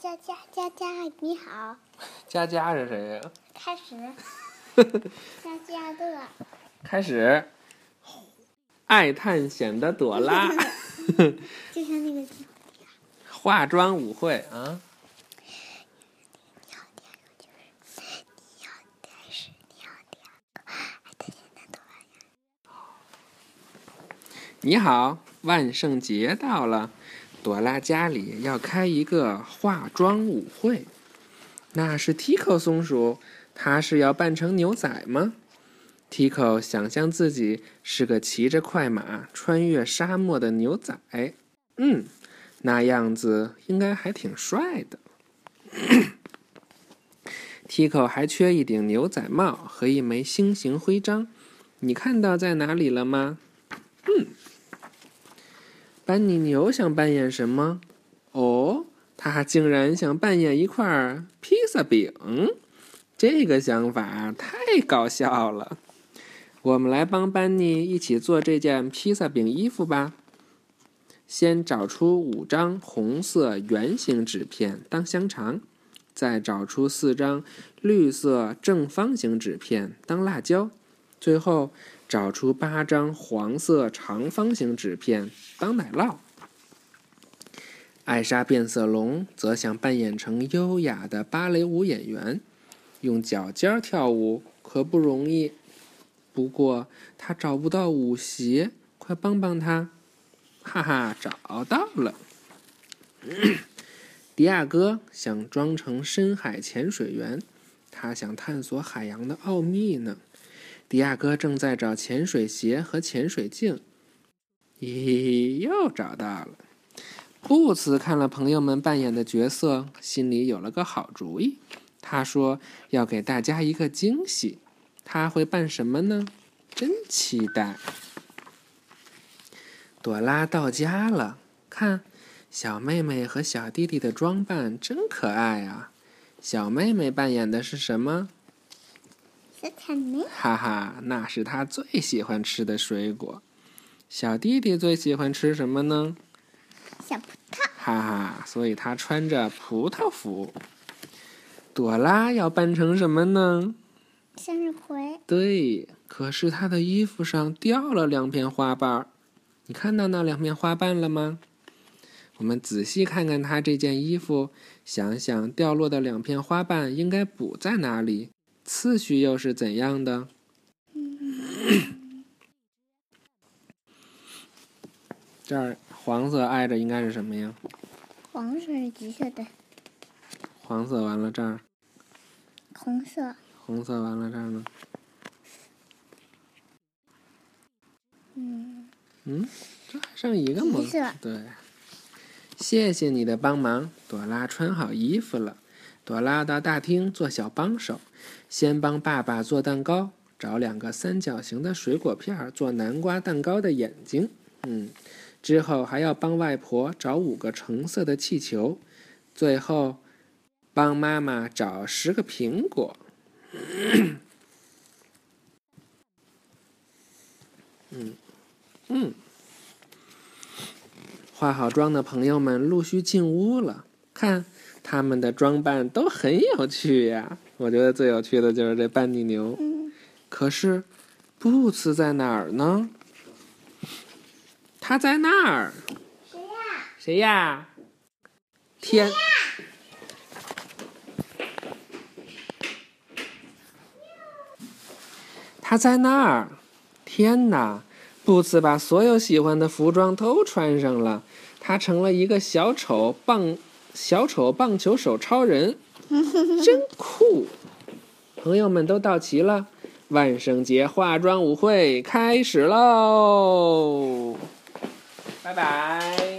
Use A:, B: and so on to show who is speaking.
A: 佳佳佳佳，你好。
B: 佳佳是谁呀？
A: 开始。佳佳乐。
B: 开始。爱探险的朵拉。
A: 就像那个。
B: 化妆舞会啊。你好，万圣节到了。朵拉家里要开一个化妆舞会，那是 Tico 松鼠，他是要扮成牛仔吗？Tico 想象自己是个骑着快马穿越沙漠的牛仔，嗯，那样子应该还挺帅的。Tico 还缺一顶牛仔帽和一枚星形徽章，你看到在哪里了吗？嗯。班尼牛想扮演什么？哦，他竟然想扮演一块披萨饼，这个想法太搞笑了。我们来帮班尼一起做这件披萨饼衣服吧。先找出五张红色圆形纸片当香肠，再找出四张绿色正方形纸片当辣椒，最后。找出八张黄色长方形纸片当奶酪。艾莎变色龙则想扮演成优雅的芭蕾舞演员，用脚尖跳舞可不容易。不过他找不到舞鞋，快帮帮他！哈哈，找到了。迪亚哥想装成深海潜水员，他想探索海洋的奥秘呢。迪亚哥正在找潜水鞋和潜水镜，咦，又找到了。布茨看了朋友们扮演的角色，心里有了个好主意。他说要给大家一个惊喜，他会扮什么呢？真期待！朵拉到家了，看，小妹妹和小弟弟的装扮真可爱啊！小妹妹扮演的是什么？哈哈，那是他最喜欢吃的水果。小弟弟最喜欢吃什么呢？
A: 小葡萄。
B: 哈哈，所以他穿着葡萄服。朵拉要扮成什么呢？
A: 向日葵。
B: 对，可是他的衣服上掉了两片花瓣。你看到那两片花瓣了吗？我们仔细看看他这件衣服，想想掉落的两片花瓣应该补在哪里。次序又是怎样的？这儿黄色挨着应该是什么呀？
A: 黄色是橘色的。
B: 黄色完了这儿。
A: 红色。
B: 红色完了这儿
A: 呢？嗯。
B: 嗯，这还剩一个吗？对。谢谢你的帮忙，朵拉穿好衣服了。朵拉到大厅做小帮手，先帮爸爸做蛋糕，找两个三角形的水果片做南瓜蛋糕的眼睛。嗯，之后还要帮外婆找五个橙色的气球，最后帮妈妈找十个苹果。嗯嗯，化好妆的朋友们陆续进屋了，看。他们的装扮都很有趣呀，我觉得最有趣的就是这班尼牛。
A: 嗯。
B: 可是，布茨在哪儿呢？他在那儿。
A: 谁呀？
B: 谁呀？天。他在那儿。天哪！布茨把所有喜欢的服装都穿上了，他成了一个小丑棒。小丑棒球手超人，真酷！朋友们都到齐了，万圣节化妆舞会开始喽！拜拜。